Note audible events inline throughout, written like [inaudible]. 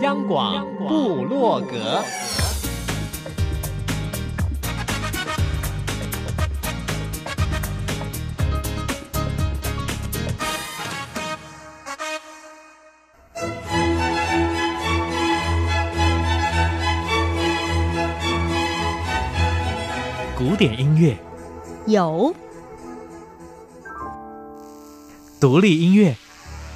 央广布洛格，古典音乐。有，独立音乐。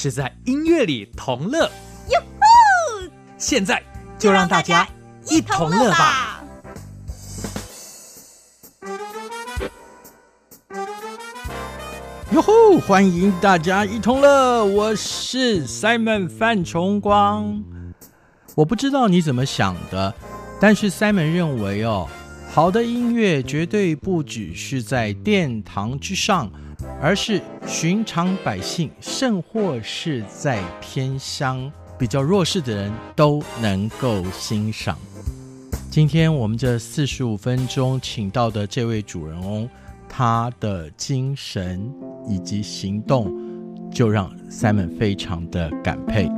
是在音乐里同乐，哟吼！现在就让大家一同乐吧！哟吼！欢迎大家一同乐，我是 Simon 范崇光。我不知道你怎么想的，但是 Simon 认为哦，好的音乐绝对不只是在殿堂之上。而是寻常百姓，甚或是在偏乡比较弱势的人都能够欣赏。今天我们这四十五分钟请到的这位主人翁，他的精神以及行动，就让 Simon 非常的感佩。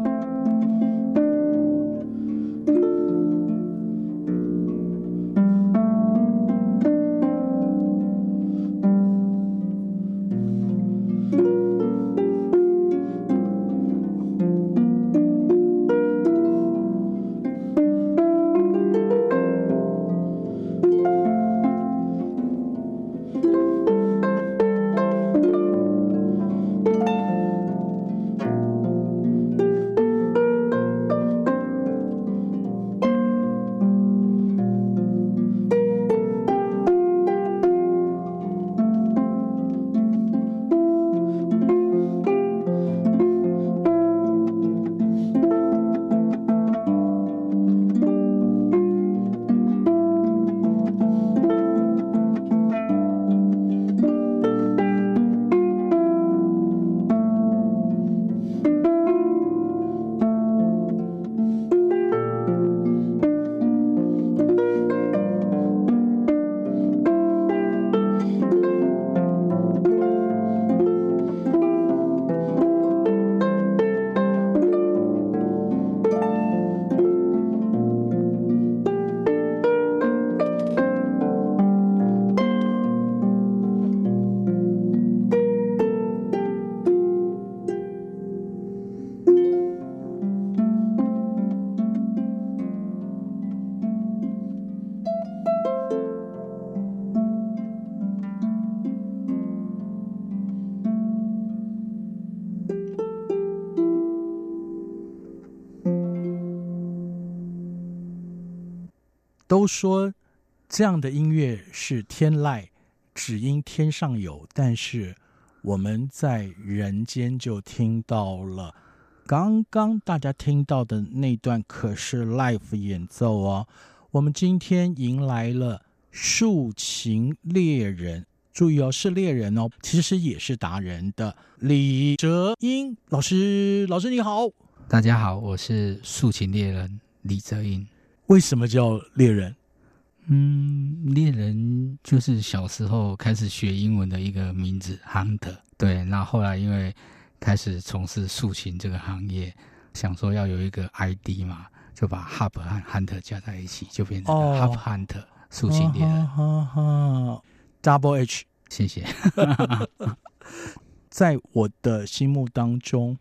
说这样的音乐是天籁，只因天上有。但是我们在人间就听到了，刚刚大家听到的那段可是 live 演奏哦。我们今天迎来了竖琴猎人，注意哦，是猎人哦，其实也是达人的李哲英老师。老师你好，大家好，我是竖琴猎人李哲英。为什么叫猎人？嗯，猎人就是小时候开始学英文的一个名字，Hunter。对，那后，来因为开始从事竖琴这个行业，想说要有一个 ID 嘛，就把 Hub 和 Hunter 加在一起，就变成 Hub Hunter 竖琴猎人。哈哈，Double H，谢谢。在我的心目当中，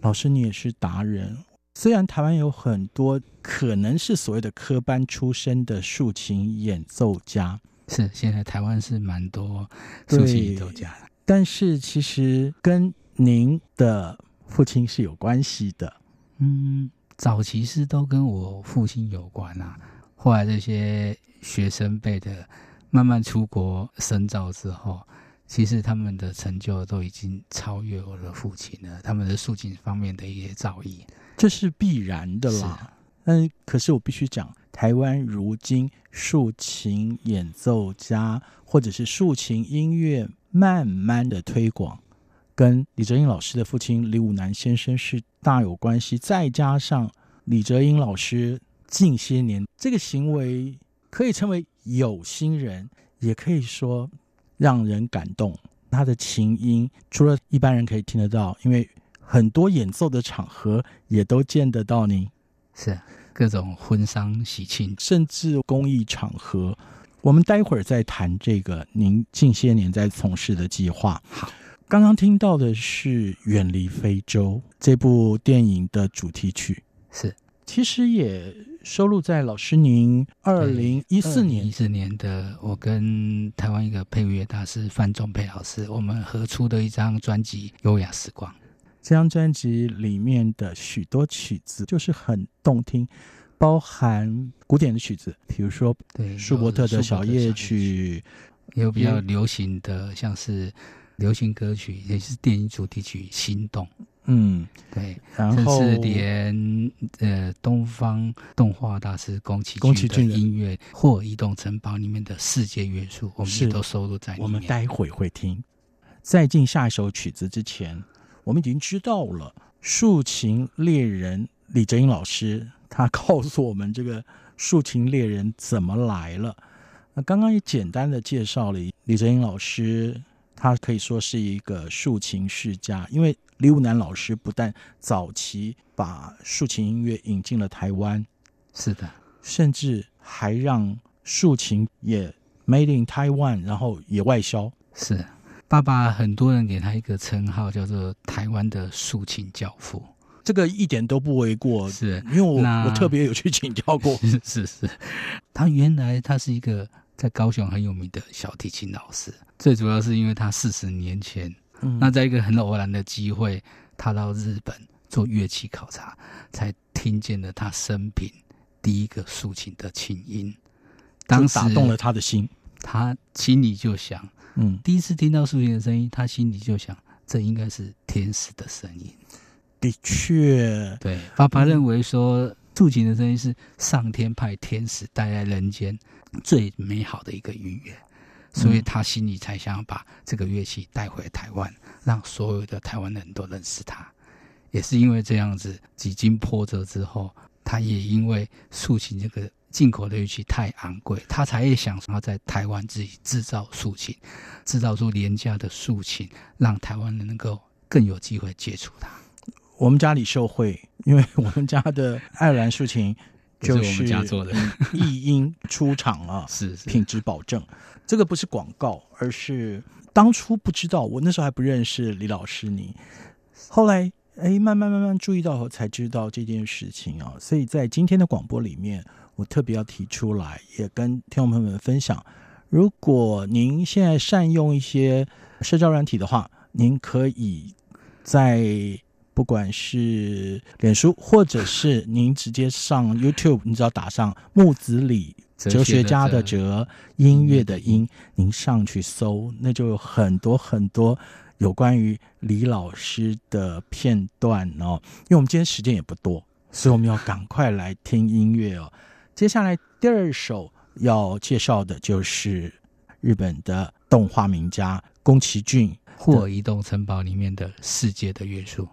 老师你也是达人。虽然台湾有很多可能是所谓的科班出身的竖琴演奏家，是现在台湾是蛮多竖琴演奏家的，但是其实跟您的父亲是有关系的。嗯，早期是都跟我父亲有关啊，后来这些学生辈的慢慢出国深造之后，其实他们的成就都已经超越我的父亲了，他们的竖琴方面的一些造诣。这是必然的啦。嗯，可是我必须讲，台湾如今竖琴演奏家或者是竖琴音乐慢慢的推广，跟李哲英老师的父亲李武南先生是大有关系。再加上李哲英老师近些年这个行为，可以称为有心人，也可以说让人感动。他的琴音除了一般人可以听得到，因为很多演奏的场合也都见得到您。是各种婚丧喜庆，甚至公益场合，我们待会儿再谈这个您近些年在从事的计划。好，刚刚听到的是《远离非洲》这部电影的主题曲，是其实也收录在老师您二零一四年一四年的我跟台湾一个配乐大师范仲培老师我们合出的一张专辑《优雅时光》。这张专辑里面的许多曲子就是很动听，包含古典的曲子，比如说对舒伯特的小夜曲，也有比较流行的，像是流行歌曲，也是电影主题曲《心动》。嗯，对，然后甚至连呃东方动画大师宫崎骏的音乐《霍尔移动城堡》里面的世界元素，我们也都收录在里面。我们待会会听。在进下一首曲子之前。我们已经知道了，竖琴猎人李哲英老师，他告诉我们这个竖琴猎人怎么来了。那刚刚也简单的介绍了李哲英老师，他可以说是一个竖琴世家，因为李武南老师不但早期把竖琴音乐引进了台湾，是的，甚至还让竖琴也 made in Taiwan，然后也外销，是。爸爸很多人给他一个称号，叫做“台湾的竖琴教父”，这个一点都不为过。是，因为我我特别有去请教过。[laughs] 是是是，他原来他是一个在高雄很有名的小提琴老师，最主要是因为他四十年前，嗯、那在一个很偶然的机会，他到日本做乐器考察，才听见了他生平第一个竖琴的琴音，当时打动了他的心，他心里就想。嗯，第一次听到竖琴的声音，他心里就想，这应该是天使的声音。的确，对，爸爸认为说，竖琴的声音是上天派天使带来人间最美好的一个音乐，所以他心里才想要把这个乐器带回台湾，让所有的台湾人都认识他。也是因为这样子，几经波折之后，他也因为竖琴这个。进口的乐器太昂贵，他才会想说要在台湾自己制造竖琴，制造出廉价的竖琴，让台湾人能够更有机会接触它。我们家里受惠，因为我们家的爱尔兰竖琴就是我们家做的，一音出厂啊，[laughs] 是，是品质保证。这个不是广告，而是当初不知道，我那时候还不认识李老师你，后来哎慢慢慢慢注意到后才知道这件事情啊，所以在今天的广播里面。我特别要提出来，也跟听众朋友们分享。如果您现在善用一些社交软体的话，您可以在不管是脸书，或者是您直接上 YouTube，你只要打上木子李哲学家的哲，音乐的音，您上去搜，那就有很多很多有关于李老师的片段哦。因为我们今天时间也不多，所以我们要赶快来听音乐哦。接下来第二首要介绍的就是日本的动画名家宫崎骏《霍移动城堡》里面的世界的元素。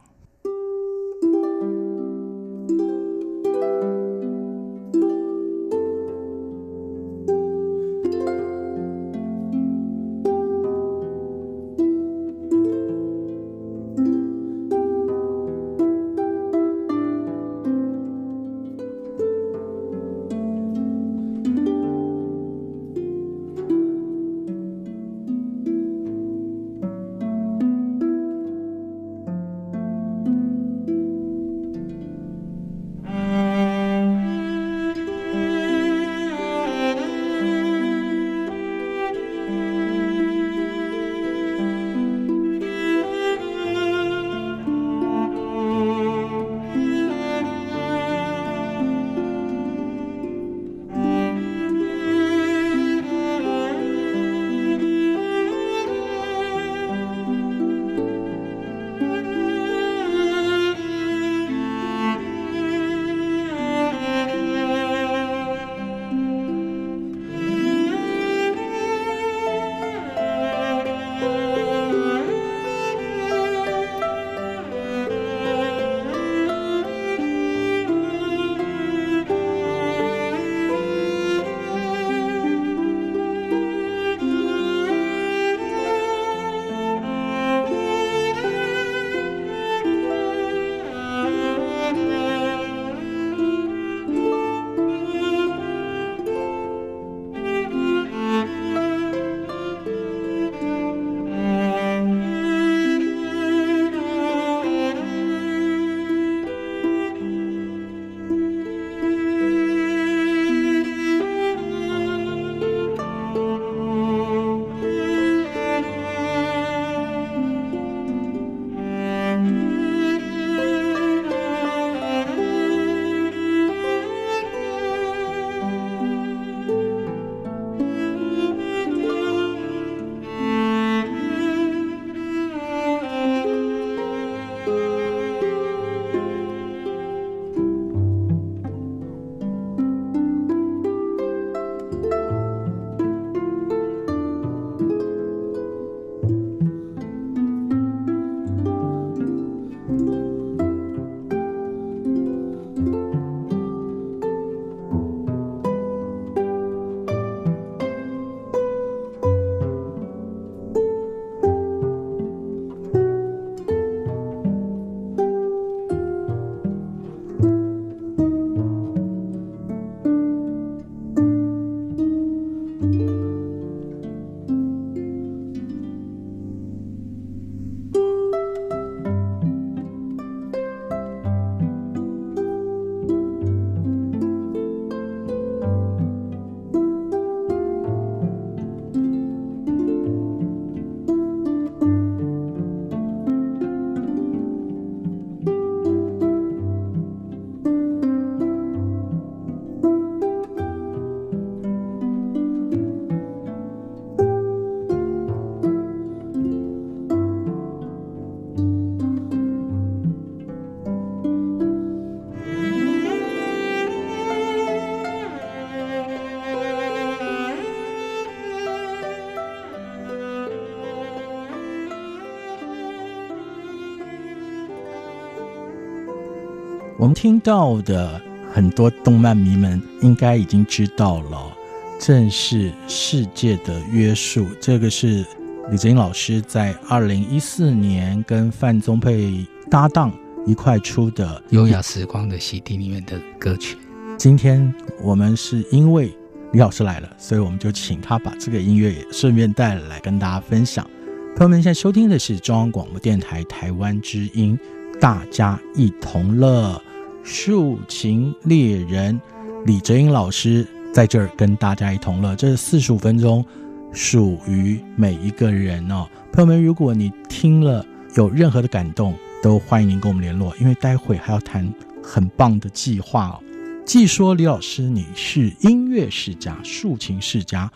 我们听到的很多动漫迷们应该已经知道了，正是《世界的约束》。这个是李泽英老师在二零一四年跟范宗沛搭档一块出的《优雅时光的洗涤》里面的歌曲。今天我们是因为李老师来了，所以我们就请他把这个音乐也顺便带来跟大家分享。朋友们，现在收听的是中央广播电台台湾之音，大家一同乐，竖琴猎人李哲英老师在这儿跟大家一同乐。这四十五分钟属于每一个人哦。朋友们，如果你听了有任何的感动，都欢迎您跟我们联络，因为待会还要谈很棒的计划哦。既说李老师你是音乐世家、竖琴世家。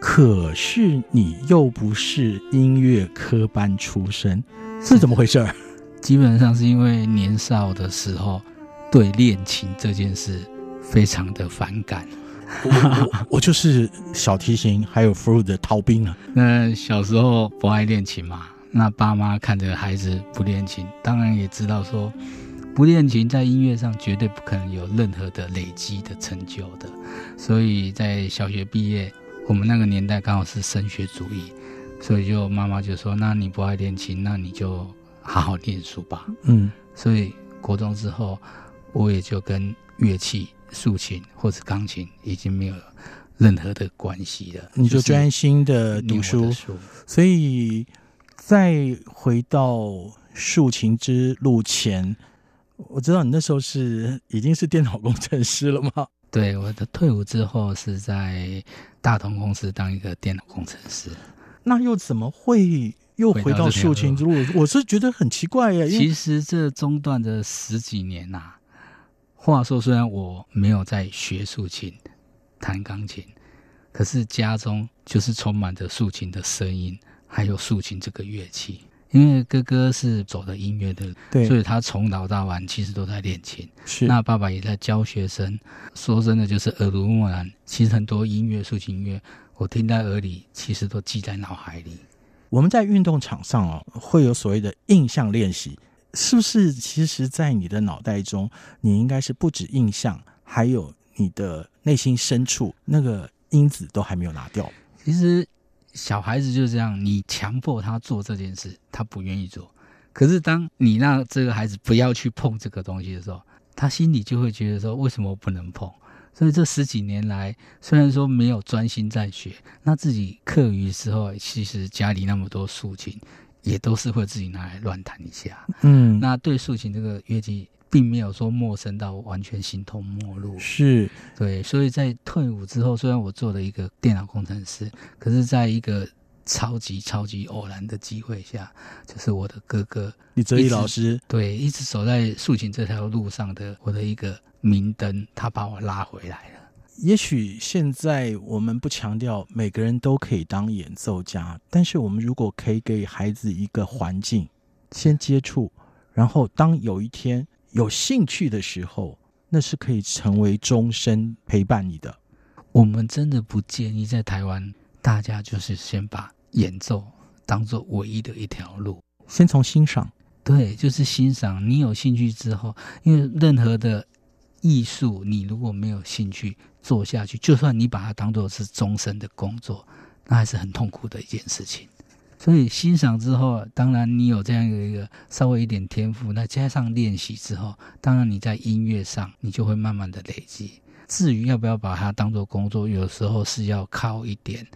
可是你又不是音乐科班出身，是怎么回事儿？基本上是因为年少的时候对练琴这件事非常的反感。我我，[laughs] 我就是小提琴还有 flute 的逃兵啊。那小时候不爱练琴嘛，那爸妈看着孩子不练琴，当然也知道说不练琴在音乐上绝对不可能有任何的累积的成就的，所以在小学毕业。我们那个年代刚好是升学主义，所以就妈妈就说：“那你不爱练琴，那你就好好念书吧。”嗯，所以国中之后，我也就跟乐器、竖琴或者钢琴已经没有任何的关系了。你就专心的读书。所以，再回到竖琴之路前，我知道你那时候是已经是电脑工程师了吗？对，我的退伍之后是在大同公司当一个电脑工程师。那又怎么会又回到竖琴之路？我是觉得很奇怪耶。其实这中断的十几年呐、啊，话说虽然我没有在学竖琴、弹钢琴，可是家中就是充满着竖琴的声音，还有竖琴这个乐器。因为哥哥是走的音乐的，对，所以他从早到晚其实都在练琴。是，那爸爸也在教学生。说真的，就是耳濡目染。其实很多音乐、竖琴音乐，我听在耳里，其实都记在脑海里。我们在运动场上哦，会有所谓的印象练习，是不是？其实，在你的脑袋中，你应该是不止印象，还有你的内心深处那个因子都还没有拿掉。其实。小孩子就是这样，你强迫他做这件事，他不愿意做。可是当你让这个孩子不要去碰这个东西的时候，他心里就会觉得说：为什么不能碰？所以这十几年来，虽然说没有专心在学，那自己课余的时候，其实家里那么多竖琴，也都是会自己拿来乱弹一下。嗯，那对竖琴这个乐器。并没有说陌生到完全形同陌路，是对。所以在退伍之后，虽然我做了一个电脑工程师，可是在一个超级超级偶然的机会下，就是我的哥哥李泽义老师，对，一直走在竖琴这条路上的我的一个明灯，他把我拉回来了。也许现在我们不强调每个人都可以当演奏家，但是我们如果可以给孩子一个环境，先接触，然后当有一天。有兴趣的时候，那是可以成为终身陪伴你的。我们真的不建议在台湾，大家就是先把演奏当做唯一的一条路，先从欣赏。对，就是欣赏。你有兴趣之后，因为任何的艺术，你如果没有兴趣做下去，就算你把它当做是终身的工作，那还是很痛苦的一件事情。所以欣赏之后，当然你有这样一个稍微一点天赋，那加上练习之后，当然你在音乐上你就会慢慢的累积。至于要不要把它当做工作，有时候是要靠一点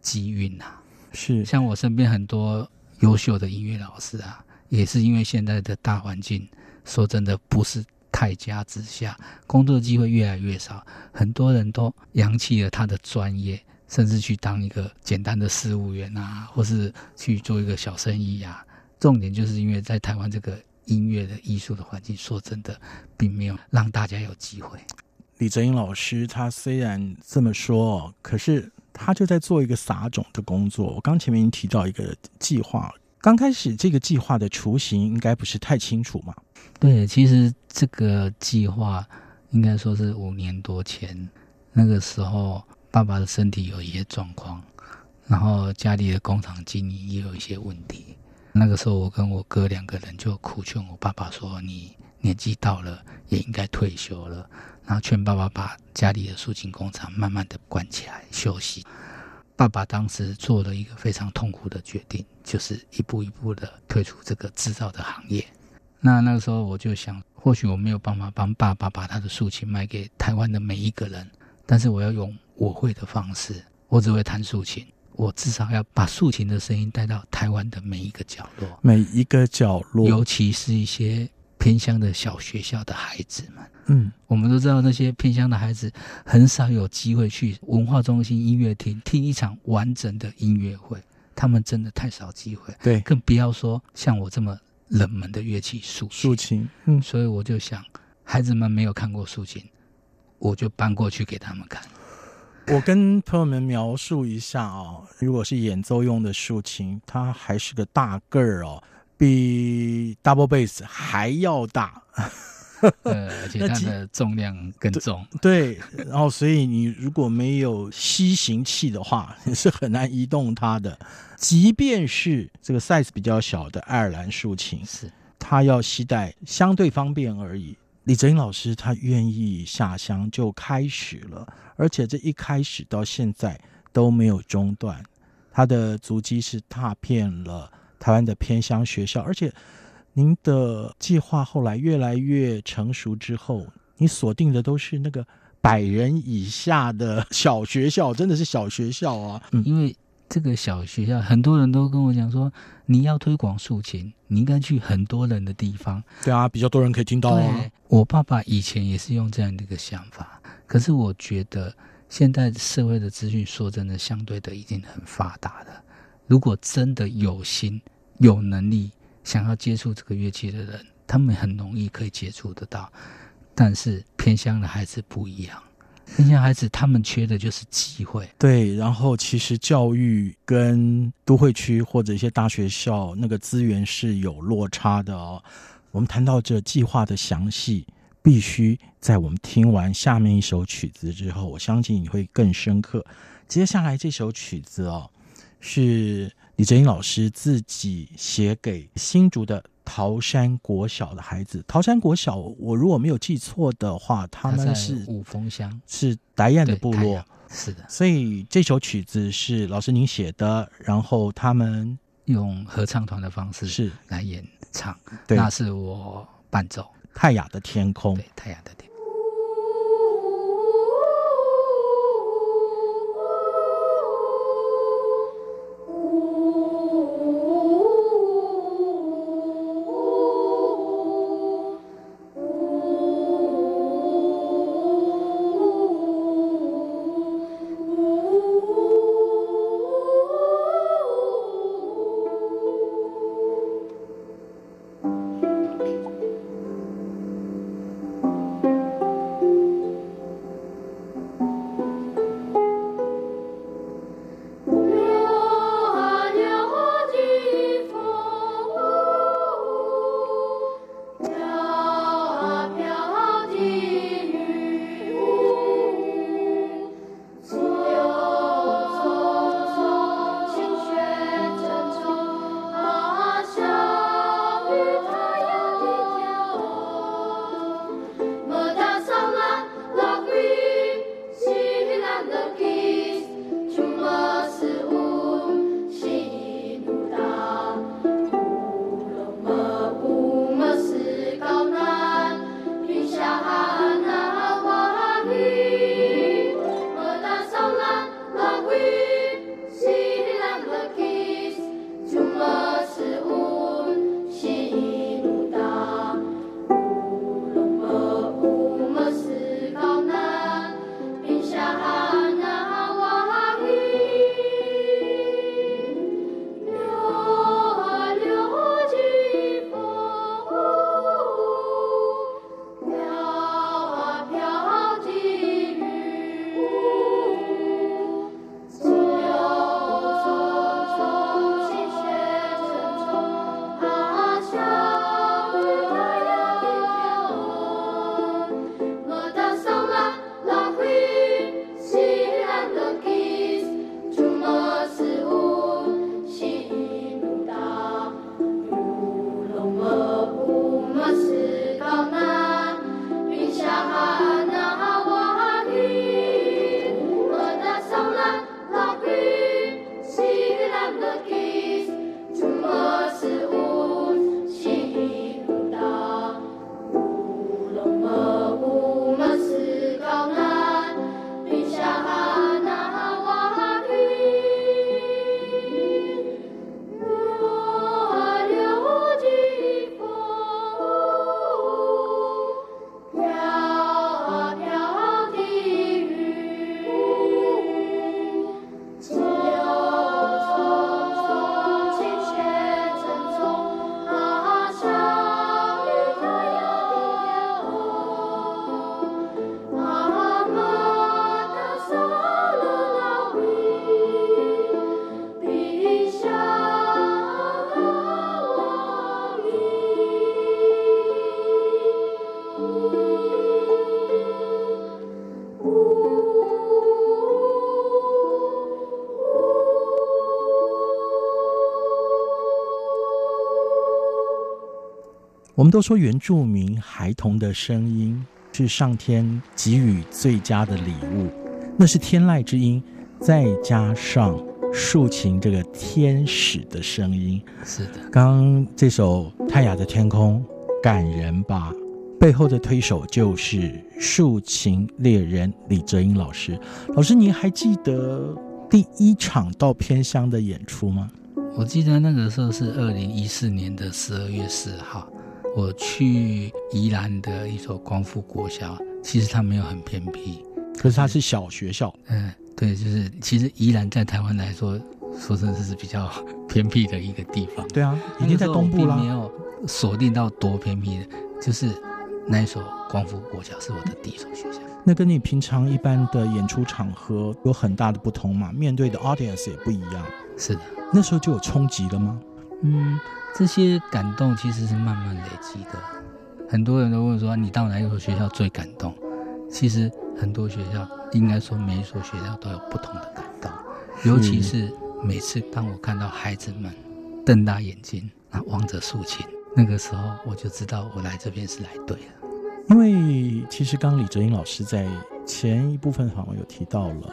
机运呐。是，像我身边很多优秀的音乐老师啊，也是因为现在的大环境，说真的不是太佳之下，工作机会越来越少，很多人都扬弃了他的专业。甚至去当一个简单的事务员啊，或是去做一个小生意啊。重点就是因为在台湾这个音乐的艺术的环境，说真的，并没有让大家有机会。李泽英老师他虽然这么说，可是他就在做一个撒种的工作。我刚前面已经提到一个计划，刚开始这个计划的雏形应该不是太清楚嘛？对，其实这个计划应该说是五年多前那个时候。爸爸的身体有一些状况，然后家里的工厂经营也有一些问题。那个时候，我跟我哥两个人就苦劝我爸爸说：“你年纪到了，也应该退休了。然后劝爸爸把家里的竖琴工厂慢慢的关起来休息。爸爸当时做了一个非常痛苦的决定，就是一步一步的退出这个制造的行业。那那个时候我就想，或许我没有办法帮爸爸把他的竖琴卖给台湾的每一个人，但是我要用我会的方式，我只会弹竖琴，我至少要把竖琴的声音带到台湾的每一个角落，每一个角落，尤其是一些偏乡的小学校的孩子们。嗯，我们都知道那些偏乡的孩子很少有机会去文化中心音乐厅听一场完整的音乐会，他们真的太少机会。对，更不要说像我这么冷门的乐器竖竖琴。嗯，所以我就想，孩子们没有看过竖琴，我就搬过去给他们看。我跟朋友们描述一下哦，如果是演奏用的竖琴，它还是个大个儿哦，比 double bass 还要大。呃，而且 [laughs] 它的重量更重。对，对，然后所以你如果没有吸行器的话，你 [laughs] 是很难移动它的。即便是这个 size 比较小的爱尔兰竖琴，是它要携带相对方便而已。李泽英老师他愿意下乡就开始了，而且这一开始到现在都没有中断。他的足迹是踏遍了台湾的偏乡学校，而且。您的计划后来越来越成熟之后，你锁定的都是那个百人以下的小学校，真的是小学校啊！嗯，[laughs] 因为这个小学校，很多人都跟我讲说，你要推广竖琴，你应该去很多人的地方。对啊，比较多人可以听到啊。对，我爸爸以前也是用这样的一个想法，可是我觉得现在社会的资讯，说真的，相对的已经很发达了。如果真的有心、有能力。想要接触这个乐器的人，他们很容易可以接触得到，但是偏乡的孩子不一样，偏乡孩子他们缺的就是机会。对，然后其实教育跟都会区或者一些大学校那个资源是有落差的哦。我们谈到这计划的详细，必须在我们听完下面一首曲子之后，我相信你会更深刻。接下来这首曲子哦，是。李哲英老师自己写给新竹的桃山国小的孩子。桃山国小，我如果没有记错的话，他们是五峰乡，是达彦的部落。是的，所以这首曲子是老师您写的，然后他们用合唱团的方式是来演唱，对，那是我伴奏。泰雅的天空，对，泰雅的天空。我们都说原住民孩童的声音是上天给予最佳的礼物，那是天籁之音，再加上竖琴这个天使的声音。是的，刚刚这首《泰雅的天空》感人吧？背后的推手就是竖琴猎人李哲英老师。老师，您还记得第一场到偏乡的演出吗？我记得那个时候是二零一四年的十二月四号，我去宜兰的一所光复国小。其实它没有很偏僻，可是它是小学校。嗯，对，就是其实宜兰在台湾来说，说真的是比较偏僻的一个地方。对啊，已经在东部了。没有锁定到多偏僻的，就是那一所光复国小是我的第一所学校。那跟你平常一般的演出场合有很大的不同嘛？面对的 audience 也不一样。是的。那时候就有冲击了吗？嗯，这些感动其实是慢慢累积的。很多人都问说，你到哪一所学校最感动？其实很多学校，应该说每一所学校都有不同的感动。尤其是每次当我看到孩子们瞪大眼睛啊望着竖琴，那个时候我就知道我来这边是来对了。因为其实刚李哲英老师在前一部分好像有提到了，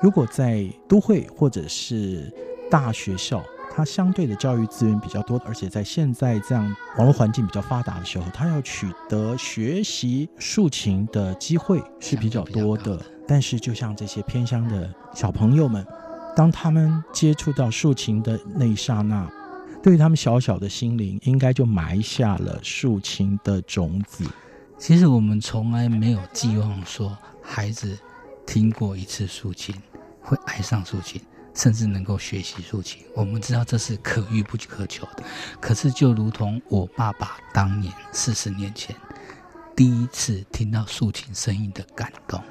如果在都会或者是大学校，它相对的教育资源比较多，而且在现在这样网络环境比较发达的时候，他要取得学习竖琴的机会是比较多的。但是，就像这些偏乡的小朋友们，当他们接触到竖琴的那一刹那，对于他们小小的心灵，应该就埋下了竖琴的种子。其实我们从来没有寄望说孩子听过一次竖琴会爱上竖琴。甚至能够学习竖琴，我们知道这是可遇不可求的。可是，就如同我爸爸当年四十年前第一次听到竖琴声音的感动，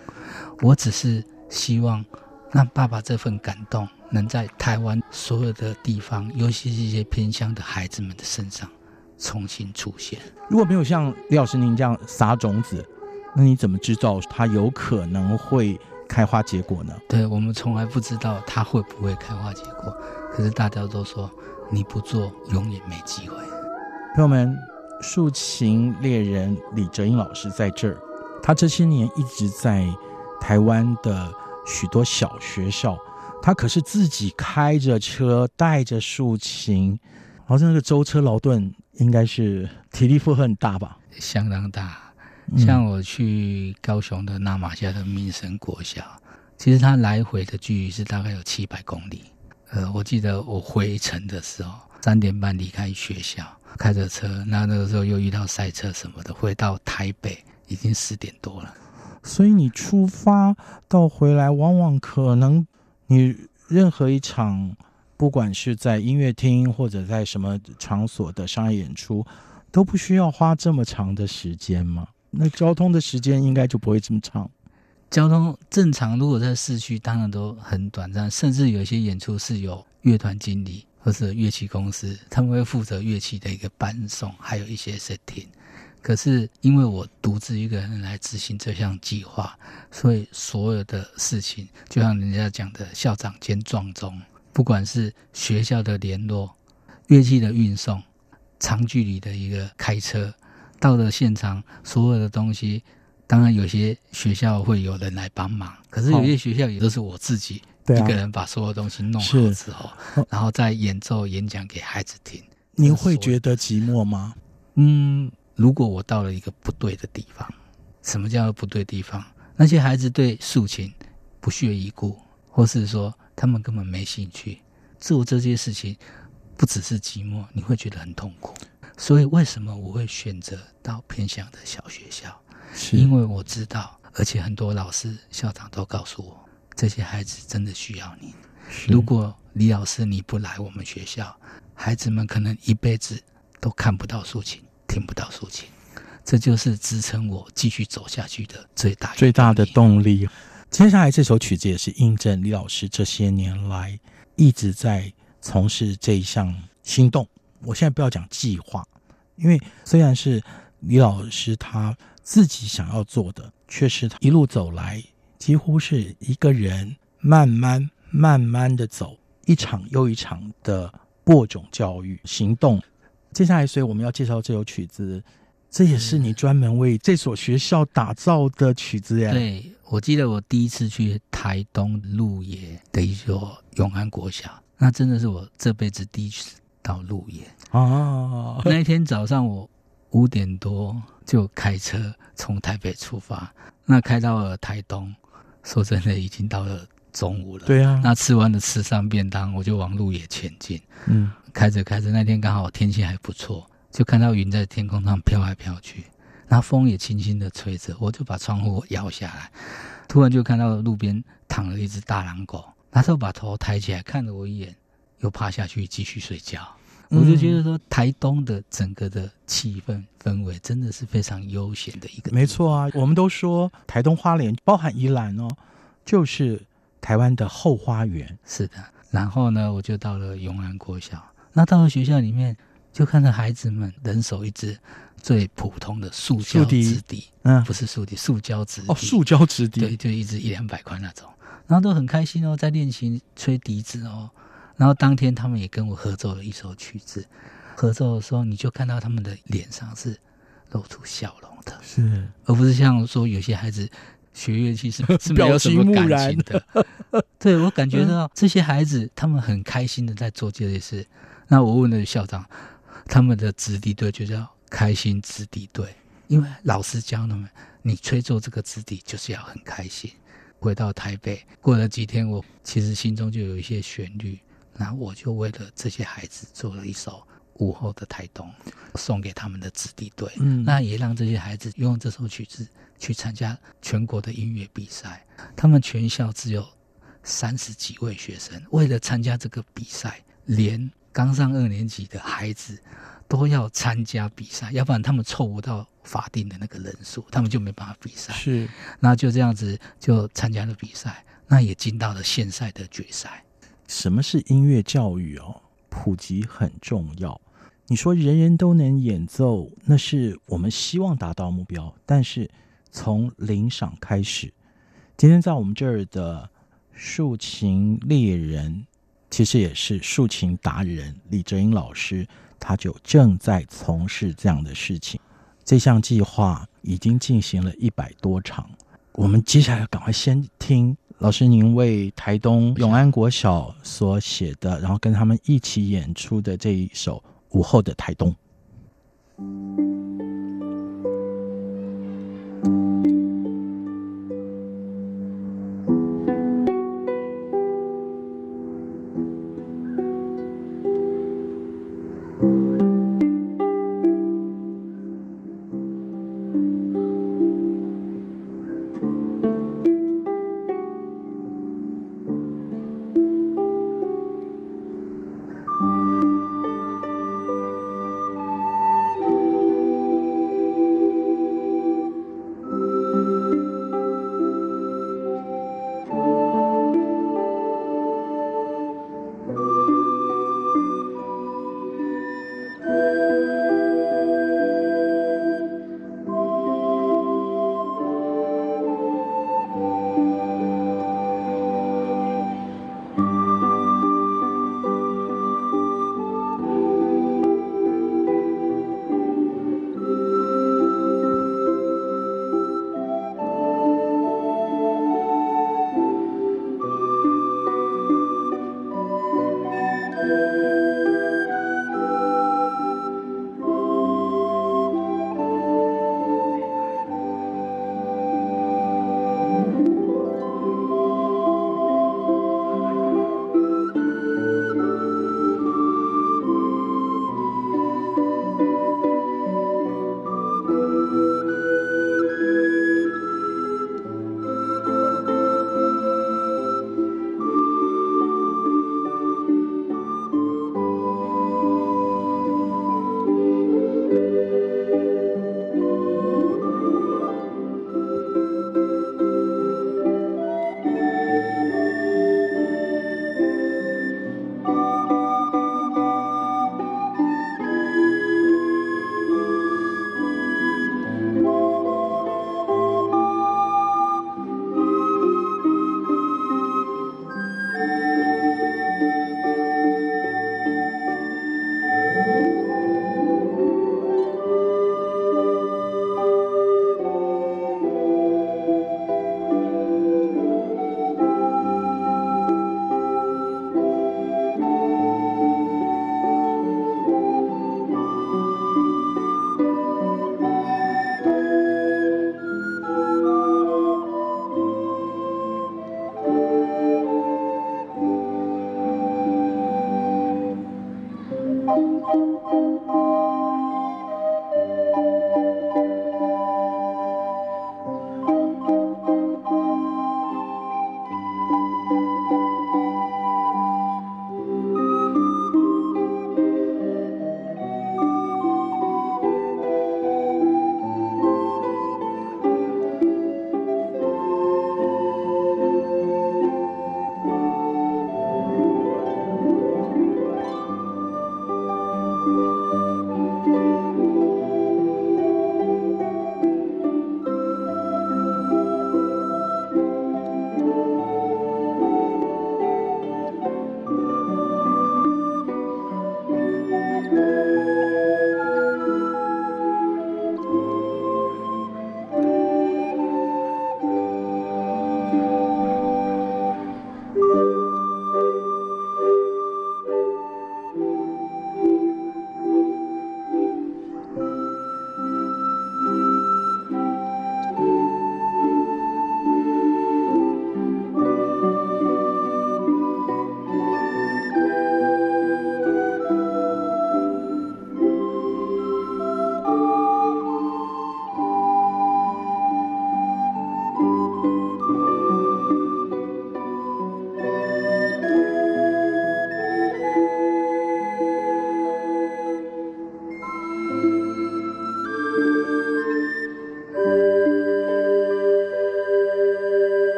我只是希望让爸爸这份感动能在台湾所有的地方，尤其是一些偏乡的孩子们的身上重新出现。如果没有像李老师您这样撒种子，那你怎么知道他有可能会开花结果呢？对，我们从来不知道它会不会开花结果，可是大家都说你不做，永远没机会。朋友们，竖琴猎人李哲英老师在这儿，他这些年一直在台湾的许多小学校，他可是自己开着车带着竖琴，好像那个舟车劳顿，应该是体力负荷很大吧？相当大。像我去高雄的那玛夏的民生国小，其实它来回的距离是大概有七百公里。呃，我记得我回程的时候三点半离开学校，开着车，那那个时候又遇到塞车什么的，回到台北已经十点多了。所以你出发到回来，往往可能你任何一场，不管是在音乐厅或者在什么场所的商业演出，都不需要花这么长的时间吗？那交通的时间应该就不会这么长。交通正常，如果在市区，当然都很短暂。甚至有些演出是有乐团经理或者乐器公司，他们会负责乐器的一个伴送，还有一些 setting。可是因为我独自一个人来执行这项计划，所以所有的事情，就像人家讲的“校长兼撞钟”，不管是学校的联络、乐器的运送、长距离的一个开车。到了现场，所有的东西，当然有些学校会有人来帮忙，可是有些学校也都是我自己一个人把所有东西弄好之后，啊、[laughs] 然后再演奏演讲给孩子听。您会觉得寂寞吗？嗯，如果我到了一个不对的地方，什么叫不对地方？那些孩子对竖琴不屑一顾，或是说他们根本没兴趣，做这些事情不只是寂寞，你会觉得很痛苦。所以，为什么我会选择到偏乡的小学校？是因为我知道，而且很多老师、校长都告诉我，这些孩子真的需要你。如果李老师你不来我们学校，孩子们可能一辈子都看不到竖琴，听不到竖琴。这就是支撑我继续走下去的最大最大的动力。接下来这首曲子也是印证李老师这些年来一直在从事这一项行动。我现在不要讲计划。因为虽然是李老师他自己想要做的，却是他一路走来几乎是一个人慢慢慢慢的走，一场又一场的播种教育行动。接下来，所以我们要介绍这首曲子，这也是你专门为这所学校打造的曲子呀？对，我记得我第一次去台东鹿野的一所永安国小，那真的是我这辈子第一次到鹿野哦。那一天早上我五点多就开车从台北出发，那开到了台东，说真的已经到了中午了。对啊，那吃完了吃上便当，我就往鹿野前进。嗯，开着开着，那天刚好天气还不错。就看到云在天空上飘来飘去，然后风也轻轻的吹着，我就把窗户摇下来，突然就看到路边躺了一只大狼狗，那时候把头抬起来看了我一眼，又趴下去继续睡觉。嗯、我就觉得说，台东的整个的气氛氛围真的是非常悠闲的一个。没错啊，我们都说台东花莲包含宜兰哦，就是台湾的后花园。是的，然后呢，我就到了永安国小，那到了学校里面。就看到孩子们人手一支最普通的塑胶直笛，嗯，不是竖笛，塑胶直笛哦，塑胶纸笛，对，就一支一两百块那种，然后都很开心哦，在练习吹笛子哦。然后当天他们也跟我合奏了一首曲子，合奏的时候你就看到他们的脸上是露出笑容的，是，而不是像说有些孩子学乐器是 [laughs] 是没有什么感情的。[laughs] 对，我感觉到这些孩子他们很开心的在做这些事。那我问了校长。他们的子弟队就叫开心子弟队，因为老师教他们，你吹奏这个子弟就是要很开心。回到台北，过了几天，我其实心中就有一些旋律，那我就为了这些孩子做了一首午后的台东，送给他们的子弟队。嗯，那也让这些孩子用这首曲子去参加全国的音乐比赛。他们全校只有三十几位学生，为了参加这个比赛，连。刚上二年级的孩子都要参加比赛，要不然他们凑不到法定的那个人数，他们就没办法比赛。是，那就这样子就参加了比赛，那也进到了县赛的决赛。什么是音乐教育哦？普及很重要。你说人人都能演奏，那是我们希望达到目标，但是从零赏开始。今天在我们这儿的竖琴猎人。其实也是竖琴达人李哲英老师，他就正在从事这样的事情。这项计划已经进行了一百多场。我们接下来赶快先听老师您为台东永安国小所写的，然后跟他们一起演出的这一首《午后的台东》。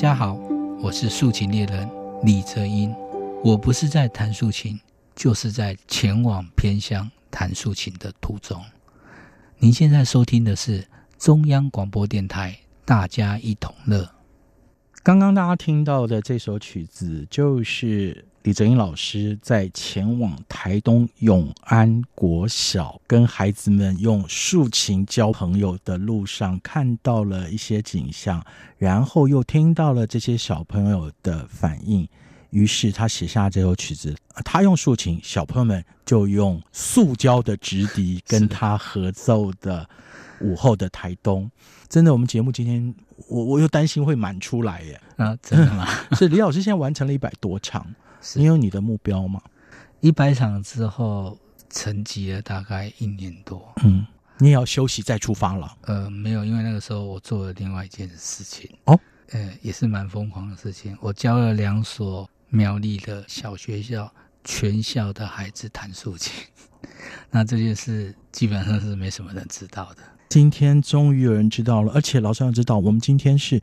大家好，我是竖琴猎人李泽英。我不是在弹竖琴，就是在前往偏乡弹竖琴的途中。您现在收听的是中央广播电台，大家一同乐。刚刚大家听到的这首曲子，就是李泽英老师在前往台东永安国小跟孩子们用竖琴交朋友的路上看到了一些景象，然后又听到了这些小朋友的反应，于是他写下这首曲子。他用竖琴，小朋友们就用塑胶的直笛跟他合奏的午后的台东。真的，我们节目今天。我我又担心会满出来耶啊！真的吗？[laughs] 所以李老师现在完成了一百多场，你有你的目标吗？一百场之后沉寂了大概一年多，嗯，你也要休息再出发了？呃，没有，因为那个时候我做了另外一件事情哦，呃，也是蛮疯狂的事情。我教了两所苗栗的小学校，全校的孩子弹竖琴，[laughs] 那这件事基本上是没什么人知道的。今天终于有人知道了，而且老师要知道，我们今天是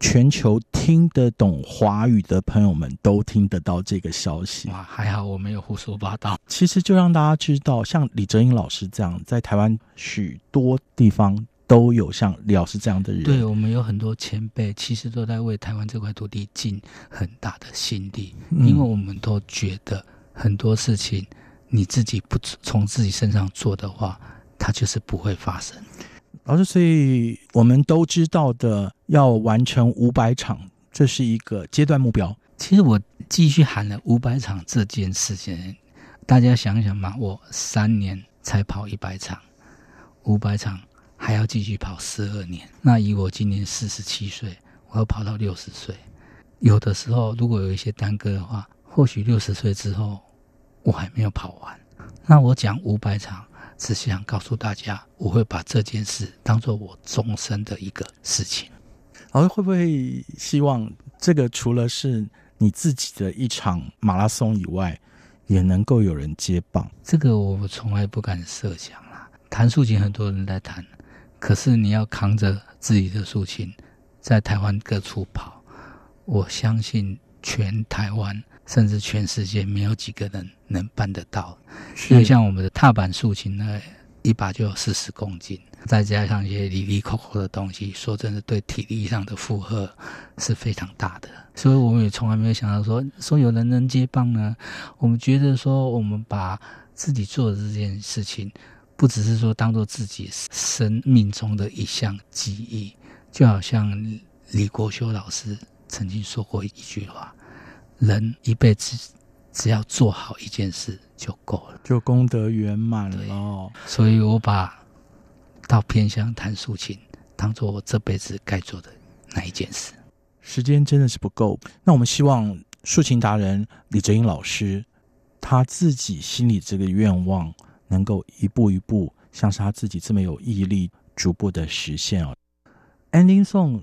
全球听得懂华语的朋友们都听得到这个消息。哇，还好我没有胡说八道。其实就让大家知道，像李哲英老师这样，在台湾许多地方都有像李老师这样的人。对，我们有很多前辈，其实都在为台湾这块土地尽很大的心力，嗯，因为我们都觉得很多事情你自己不从自己身上做的话。它就是不会发生，老师，所以我们都知道的，要完成五百场，这是一个阶段目标。其实我继续喊了五百场这件事情，大家想想嘛，我三年才跑一百场，五百场还要继续跑十二年。那以我今年四十七岁，我要跑到六十岁，有的时候如果有一些耽搁的话，或许六十岁之后我还没有跑完。那我讲五百场。只是想告诉大家，我会把这件事当做我终身的一个事情。老师会不会希望这个除了是你自己的一场马拉松以外，也能够有人接棒？这个我从来不敢设想啦。弹竖琴很多人在弹，可是你要扛着自己的竖琴在台湾各处跑，我相信全台湾。甚至全世界没有几个人能办得到，因为像我们的踏板竖琴呢，一把就有四十公斤，再加上一些里里扣扣的东西，说真的，对体力上的负荷是非常大的。所以我们也从来没有想到说说有人能接棒呢。我们觉得说，我们把自己做的这件事情，不只是说当做自己生命中的一项记忆，就好像李国修老师曾经说过一句话。人一辈子只要做好一件事就够了，就功德圆满了。所以我把到偏乡弹竖琴当做我这辈子该做的那一件事。时间真的是不够，那我们希望竖琴达人李哲英老师他自己心里这个愿望能够一步一步，像是他自己这么有毅力，逐步的实现哦。Ending song。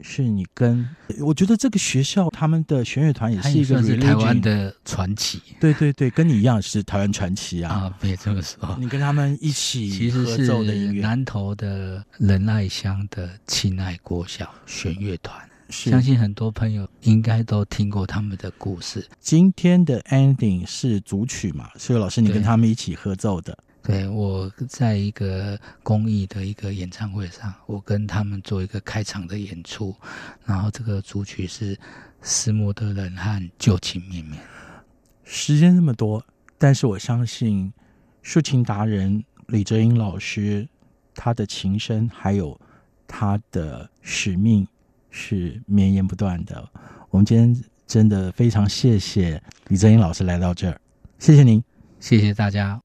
是你跟我觉得这个学校他们的弦乐团也是一个是台湾的传奇，对对对，跟你一样是台湾传奇啊！啊，别这么说，你跟他们一起合奏的音乐，其实是南投的仁爱乡的亲爱国小弦乐团，相信很多朋友应该都听过他们的故事。今天的 ending 是组曲嘛？所以老师你跟他们一起合奏的。对，我在一个公益的一个演唱会上，我跟他们做一个开场的演出，然后这个主曲是《思慕的人和旧情绵绵》。时间这么多，但是我相信抒情达人李泽英老师他的琴声还有他的使命是绵延不断的。我们今天真的非常谢谢李泽英老师来到这儿，谢谢您，谢谢大家。